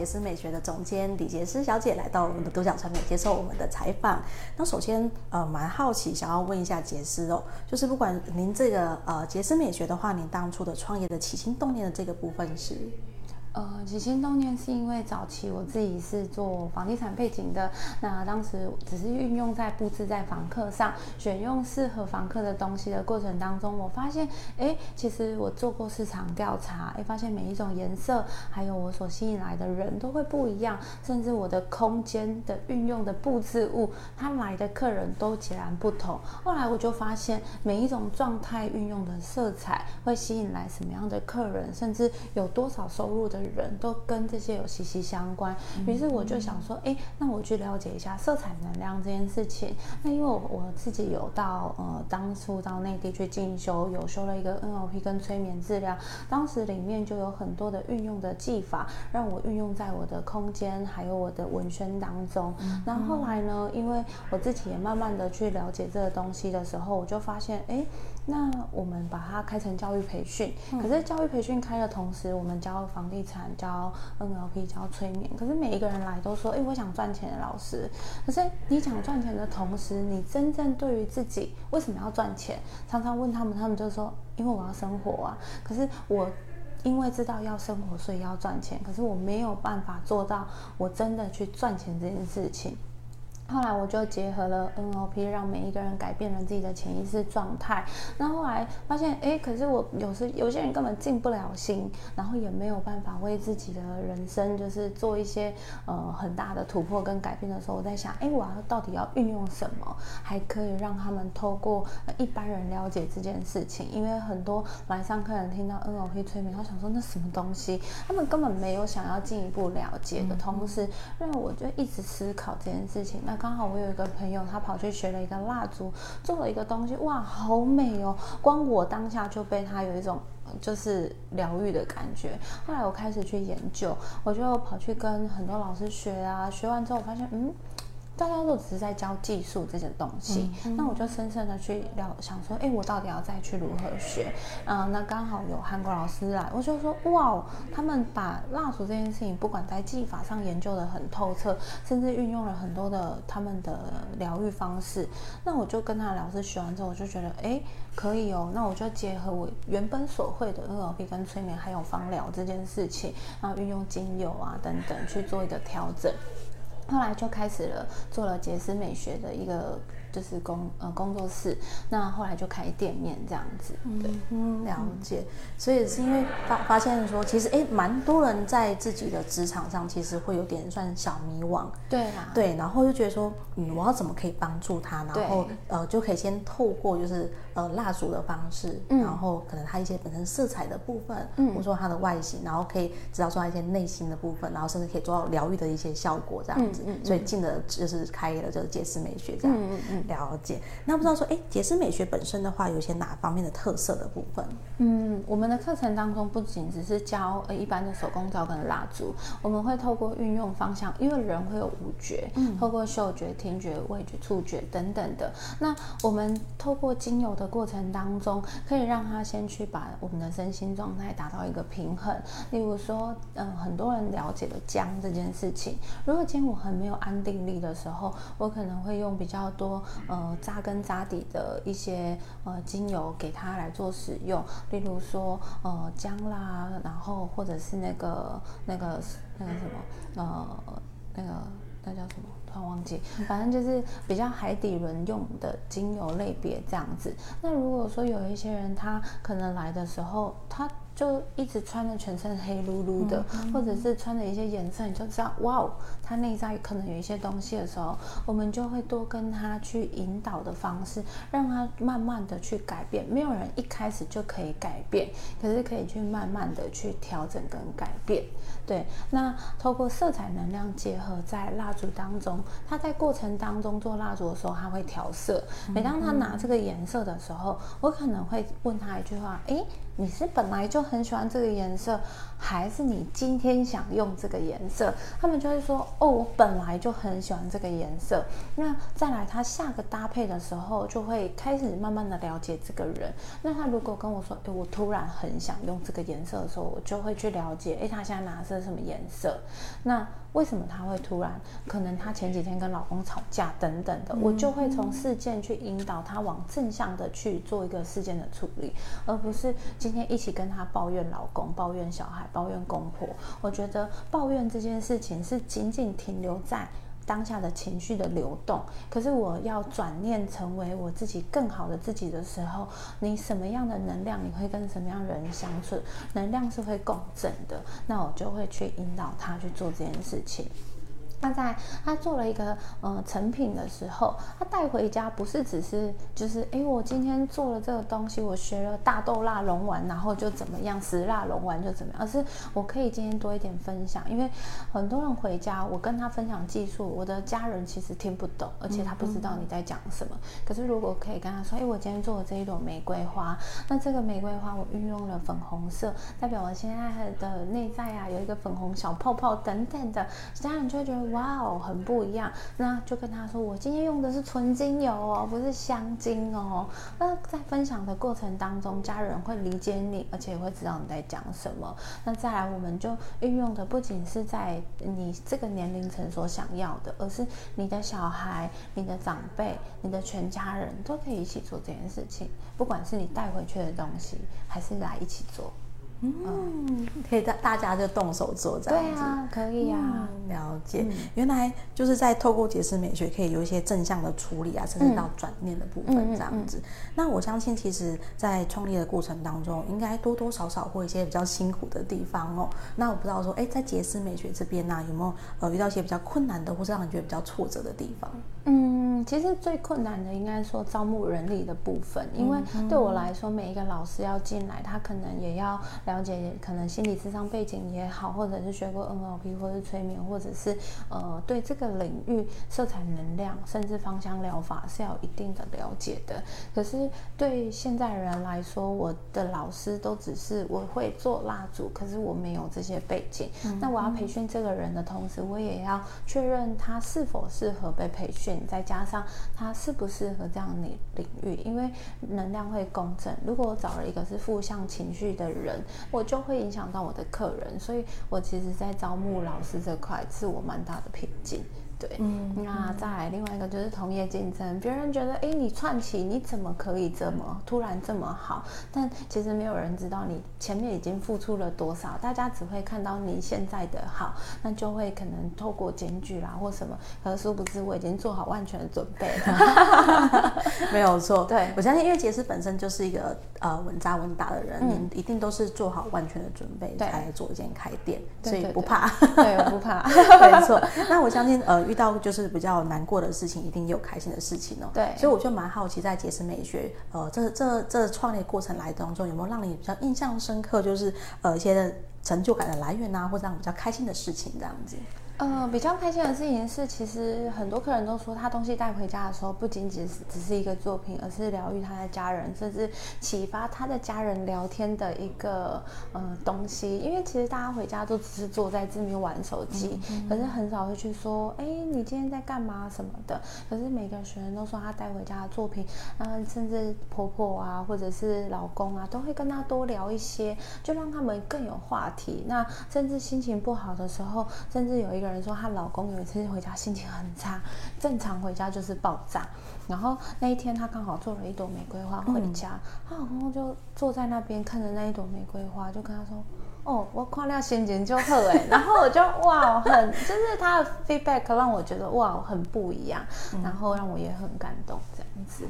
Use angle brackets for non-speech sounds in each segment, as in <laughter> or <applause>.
杰斯美学的总监李杰斯小姐来到我们的独角传媒接受我们的采访。那首先，呃，蛮好奇，想要问一下杰斯哦，就是不管您这个呃杰斯美学的话，您当初的创业的起心动念的这个部分是？呃，起心动念是因为早期我自己是做房地产背景的，那当时只是运用在布置在房客上，选用适合房客的东西的过程当中，我发现，哎，其实我做过市场调查，哎，发现每一种颜色，还有我所吸引来的人都会不一样，甚至我的空间的运用的布置物，他来的客人都截然不同。后来我就发现，每一种状态运用的色彩会吸引来什么样的客人，甚至有多少收入的。人都跟这些有息息相关，于是我就想说，哎，那我去了解一下色彩能量这件事情。那因为我我自己有到呃当初到内地去进修，有修了一个 NLP 跟催眠治疗，当时里面就有很多的运用的技法，让我运用在我的空间还有我的文宣当中。那后来呢，因为我自己也慢慢的去了解这个东西的时候，我就发现，哎。那我们把它开成教育培训，可是教育培训开的同时，我们教房地产、教 NLP、教催眠。可是每一个人来都说：“哎，我想赚钱的老师。”可是你想赚钱的同时，你真正对于自己为什么要赚钱？常常问他们，他们就说：“因为我要生活啊。”可是我因为知道要生活，所以要赚钱。可是我没有办法做到我真的去赚钱这件事情。后来我就结合了 NLP，让每一个人改变了自己的潜意识状态。那后来发现，哎，可是我有时有些人根本静不了心，然后也没有办法为自己的人生就是做一些呃很大的突破跟改变的时候，我在想，哎，我要到底要运用什么，还可以让他们透过一般人了解这件事情？因为很多来上课人听到 NLP 催眠，他想说那什么东西，他们根本没有想要进一步了解的同时，让我就一直思考这件事情。那刚好我有一个朋友，他跑去学了一个蜡烛，做了一个东西，哇，好美哦！光我当下就被他有一种就是疗愈的感觉。后来我开始去研究，我就跑去跟很多老师学啊，学完之后我发现，嗯。大家都只是在教技术这些东西，嗯、那我就深深的去聊，想说，哎，我到底要再去如何学？嗯、呃，那刚好有韩国老师来，我就说，哇，他们把蜡烛这件事情，不管在技法上研究的很透彻，甚至运用了很多的他们的疗愈方式。那我就跟他老师学完之后，我就觉得，哎，可以哦。那我就结合我原本所会的 NLP 跟催眠，还有芳疗这件事情，然后运用精油啊等等去做一个调整。后来就开始了，做了杰斯美学的一个。就是工呃工作室，那后来就开店面这样子，对，嗯，了解。所以是因为发发现说，其实哎，蛮多人在自己的职场上，其实会有点算小迷惘，对啊，对，然后就觉得说，嗯，我要怎么可以帮助他？然后呃，就可以先透过就是呃蜡烛的方式，然后可能他一些本身色彩的部分，嗯，或者说他的外形，然后可以知道说他一些内心的部分，然后甚至可以做到疗愈的一些效果这样子。所以进了就是开了就是解释美学这样，嗯嗯。了解，那不知道说，哎，洁思美学本身的话，有一些哪方面的特色的部分？嗯，我们的课程当中不仅只是教呃一般的手工皂跟蜡烛，我们会透过运用方向，因为人会有五觉，嗯，透过嗅觉、听觉、味觉、触觉等等的。那我们透过精油的过程当中，可以让他先去把我们的身心状态达到一个平衡。例如说，嗯、呃，很多人了解的姜这件事情，如果今天我很没有安定力的时候，我可能会用比较多。呃，扎根扎底的一些呃精油给他来做使用，例如说呃姜啦，然后或者是那个那个那个什么呃那个那叫什么？突然忘记，反正就是比较海底轮用的精油类别这样子。那如果说有一些人他可能来的时候，他就一直穿的全身黑噜噜的，或者是穿着一些颜色，你就知道哇哦，他内在可能有一些东西的时候，我们就会多跟他去引导的方式，让他慢慢的去改变。没有人一开始就可以改变，可是可以去慢慢的去调整跟改变。对，那透过色彩能量结合在蜡烛当中，他在过程当中做蜡烛的时候，他会调色。每当他拿这个颜色的时候，我可能会问他一句话：诶。你是本来就很喜欢这个颜色，还是你今天想用这个颜色？他们就会说：“哦，我本来就很喜欢这个颜色。”那再来，他下个搭配的时候，就会开始慢慢的了解这个人。那他如果跟我说：“诶，我突然很想用这个颜色的时候，我就会去了解，诶，他现在拿的是什么颜色？那为什么他会突然？可能他前几天跟老公吵架等等的，我就会从事件去引导他往正向的去做一个事件的处理，而不是今天一起跟他抱怨老公、抱怨小孩、抱怨公婆。我觉得抱怨这件事情是仅仅停留在当下的情绪的流动，可是我要转念成为我自己更好的自己的时候，你什么样的能量，你会跟什么样人相处，能量是会共振的，那我就会去引导他去做这件事情。那在他做了一个呃成品的时候，他带回家不是只是就是哎，我今天做了这个东西，我学了大豆蜡龙丸，然后就怎么样，石蜡龙丸就怎么样，而是我可以今天多一点分享，因为很多人回家，我跟他分享技术，我的家人其实听不懂，而且他不知道你在讲什么。可是如果可以跟他说，哎，我今天做了这一朵玫瑰花，那这个玫瑰花我运用了粉红色，代表我现在的内在啊有一个粉红小泡泡等等的，家人就会觉得。哇哦，很不一样。那就跟他说，我今天用的是纯精油哦，不是香精哦。那在分享的过程当中，家人会理解你，而且会知道你在讲什么。那再来，我们就运用的不仅是在你这个年龄层所想要的，而是你的小孩、你的长辈、你的全家人都可以一起做这件事情。不管是你带回去的东西，还是来一起做。嗯，可以大大家就动手做这样子，对啊，可以啊，嗯、了解。嗯、原来就是在透过节师美学，可以有一些正向的处理啊，甚至到转念的部分这样子。那我相信，其实，在创业的过程当中，应该多多少少会有一些比较辛苦的地方哦。那我不知道说，哎，在节师美学这边呢、啊，有没有呃遇到一些比较困难的，或是让你觉得比较挫折的地方？嗯，其实最困难的应该说招募人力的部分，因为对我来说，每一个老师要进来，他可能也要了解，可能心理智商背景也好，或者是学过 NLP，或者是催眠，或者是呃对这个领域色彩能量，甚至芳香疗法是要有一定的了解的。可是对现在人来说，我的老师都只是我会做蜡烛，可是我没有这些背景。嗯、那我要培训这个人的同时，我也要确认他是否适合被培训。再加上他适不适合这样的领域，因为能量会共振。如果我找了一个是负向情绪的人，我就会影响到我的客人。所以我其实，在招募老师这块，是我蛮大的瓶颈。对，嗯，那再来另外一个就是同业竞争，别人觉得，哎，你串起你怎么可以这么突然这么好？但其实没有人知道你前面已经付出了多少，大家只会看到你现在的好，那就会可能透过检举啦或什么，可是殊不知我已经做好万全的准备了。<laughs> 没有错，<laughs> 对，我相信，因为杰斯本身就是一个呃稳扎稳打的人，嗯、你一定都是做好万全的准备才来做一间开店，所以不怕，对，我不怕，没错。那我相信，呃。遇到就是比较难过的事情，一定也有开心的事情哦。对，所以我就蛮好奇，在解释美学，呃，这这这创业过程来当中，有没有让你比较印象深刻，就是呃一些的成就感的来源啊，或者让你比较开心的事情这样子。呃，比较开心的事情是，其实很多客人都说，他东西带回家的时候，不仅仅是只是一个作品，而是疗愈他的家人，甚至启发他的家人聊天的一个呃东西。因为其实大家回家都只是坐在这边玩手机，嗯嗯、可是很少会去说，哎，你今天在干嘛什么的。可是每个学员都说，他带回家的作品，嗯、呃，甚至婆婆啊，或者是老公啊，都会跟他多聊一些，就让他们更有话题。那甚至心情不好的时候，甚至有一个。人说她老公有一次回家心情很差，正常回家就是爆炸。然后那一天她刚好做了一朵玫瑰花回家，她、嗯、老公就坐在那边看着那一朵玫瑰花，就跟她说：“哦，我看了心情就好哎。”然后我就哇，很就是他的 feedback 让我觉得哇很不一样，嗯、然后让我也很感动这样子。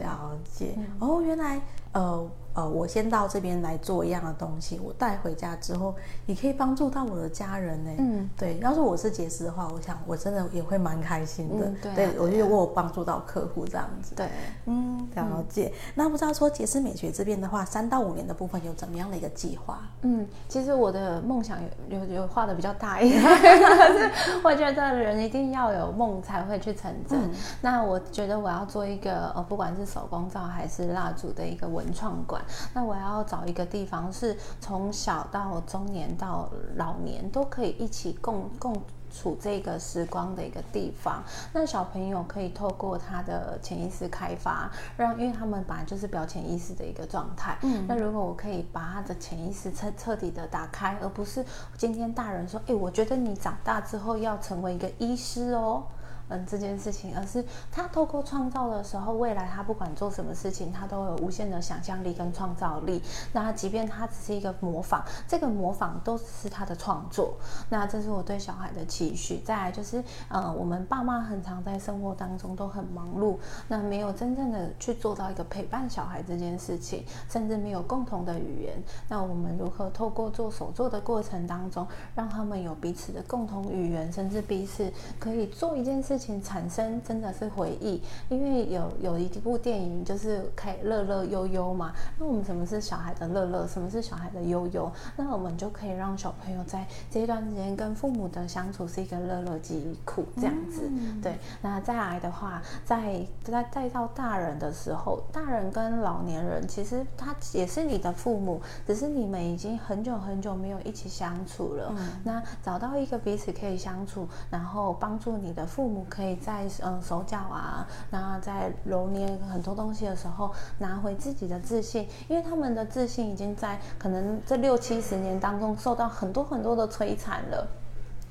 了解、嗯、哦，原来呃。呃，我先到这边来做一样的东西，我带回家之后也可以帮助到我的家人呢。嗯，对。要是我是杰斯的话，我想我真的也会蛮开心的。嗯、对，啊、对，我觉得我有帮助到客户这样子。对，嗯，了解。嗯、那不知道说杰斯美学这边的话，三到五年的部分有怎么样的一个计划？嗯，其实我的梦想有有有画的比较大一点，可 <laughs> 是我觉得人一定要有梦才会去成真。嗯、那我觉得我要做一个呃，不管是手工皂还是蜡烛的一个文创馆。那我要找一个地方，是从小到中年到老年都可以一起共共处这个时光的一个地方。那小朋友可以透过他的潜意识开发，让因为他们本来就是表潜意识的一个状态。嗯，那如果我可以把他的潜意识彻彻底的打开，而不是今天大人说，哎，我觉得你长大之后要成为一个医师哦。嗯，这件事情，而是他透过创造的时候，未来他不管做什么事情，他都有无限的想象力跟创造力。那即便他只是一个模仿，这个模仿都是他的创作。那这是我对小孩的期许。再来就是，呃，我们爸妈很常在生活当中都很忙碌，那没有真正的去做到一个陪伴小孩这件事情，甚至没有共同的语言。那我们如何透过做手作的过程当中，让他们有彼此的共同语言，甚至彼此可以做一件事。事情产生真的是回忆，因为有有一部电影就是可以乐乐悠悠嘛。那我们什么是小孩的乐乐？什么是小孩的悠悠？那我们就可以让小朋友在这一段时间跟父母的相处是一个乐乐记忆库，这样子。嗯、对，那再来的话，在在再到大人的时候，大人跟老年人其实他也是你的父母，只是你们已经很久很久没有一起相处了。嗯、那找到一个彼此可以相处，然后帮助你的父母。可以在嗯手脚啊，然后在揉捏很多东西的时候，拿回自己的自信，因为他们的自信已经在可能这六七十年当中受到很多很多的摧残了。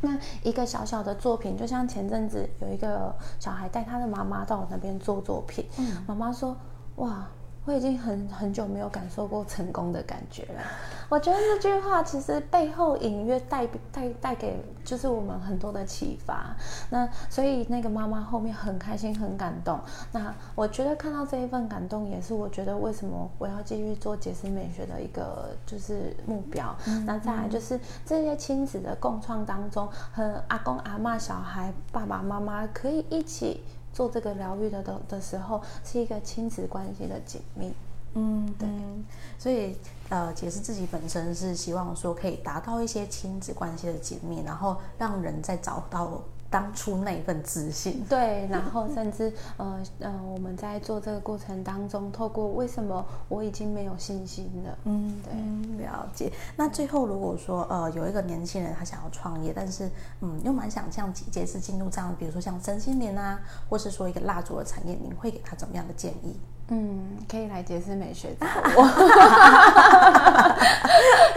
那一个小小的作品，就像前阵子有一个小孩带他的妈妈到我那边做作品，嗯，妈妈说，哇。我已经很很久没有感受过成功的感觉了。我觉得这句话其实背后隐约带带带给就是我们很多的启发。那所以那个妈妈后面很开心很感动。那我觉得看到这一份感动，也是我觉得为什么我要继续做杰思美学的一个就是目标。嗯、那再来就是这些亲子的共创当中，和阿公阿嬷、小孩、爸爸妈妈可以一起。做这个疗愈的的的时候，是一个亲子关系的紧密，嗯，对，所以呃，解释自己本身是希望说可以达到一些亲子关系的紧密，然后让人再找到。当初那一份自信，对，然后甚至呃呃，我们在做这个过程当中，透过为什么我已经没有信心了，嗯，对，了解。那最后如果说呃有一个年轻人他想要创业，但是嗯又蛮想像姐姐是进入这样，比如说像身心灵啊，或是说一个蜡烛的产业，您会给他怎么样的建议？嗯，可以来解释美学找我，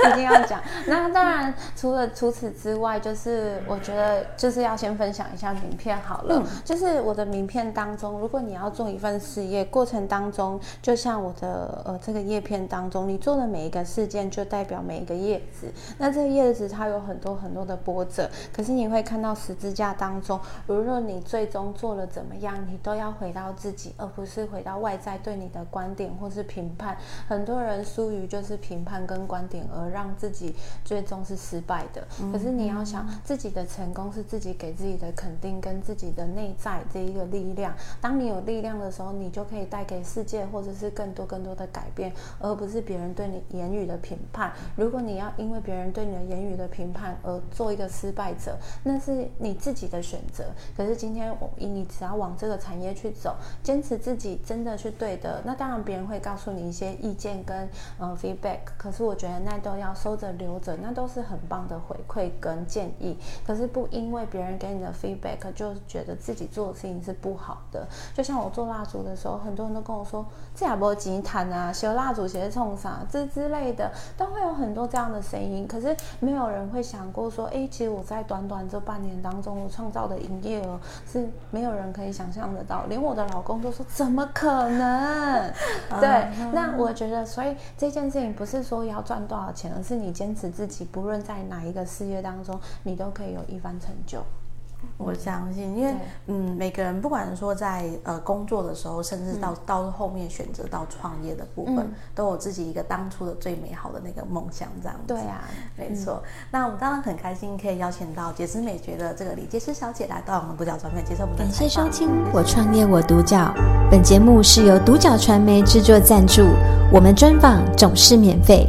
<laughs> 一定要讲。那当然，除了除此之外，就是我觉得就是要先分享一下名片好了。嗯、就是我的名片当中，如果你要做一份事业，过程当中，就像我的呃这个叶片当中，你做的每一个事件就代表每一个叶子。那这个叶子它有很多很多的波折，可是你会看到十字架当中，无论你最终做了怎么样，你都要回到自己，而不是回到外在。对你的观点或是评判，很多人疏于就是评判跟观点，而让自己最终是失败的。嗯、可是你要想，自己的成功是自己给自己的肯定，跟自己的内在这一个力量。当你有力量的时候，你就可以带给世界或者是更多更多的改变，而不是别人对你言语的评判。如果你要因为别人对你的言语的评判而做一个失败者，那是你自己的选择。可是今天我你只要往这个产业去走，坚持自己真的去对。对的，那当然别人会告诉你一些意见跟呃 feedback，可是我觉得那都要收着留着，那都是很棒的回馈跟建议。可是不因为别人给你的 feedback 就觉得自己做的事情是不好的。就像我做蜡烛的时候，很多人都跟我说这也不吉谈啊，修蜡烛鞋冲啥这之类的，都会有很多这样的声音。可是没有人会想过说，哎，其实我在短短这半年当中，我创造的营业额是没有人可以想象得到，连我的老公都说怎么可能？嗯，对，那我觉得，所以这件事情不是说要赚多少钱，而是你坚持自己，不论在哪一个事业当中，你都可以有一番成就。我相信，因为嗯，每个人不管说在呃工作的时候，甚至到、嗯、到后面选择到创业的部分，嗯、都有自己一个当初的最美好的那个梦想，这样子。对啊，没错。嗯、那我们当然很开心可以邀请到杰思美学的这个李杰思小姐来到我们独角传媒接受我们的感谢收听《我创业我独角》，本节目是由独角传媒制作赞助，我们专访总是免费。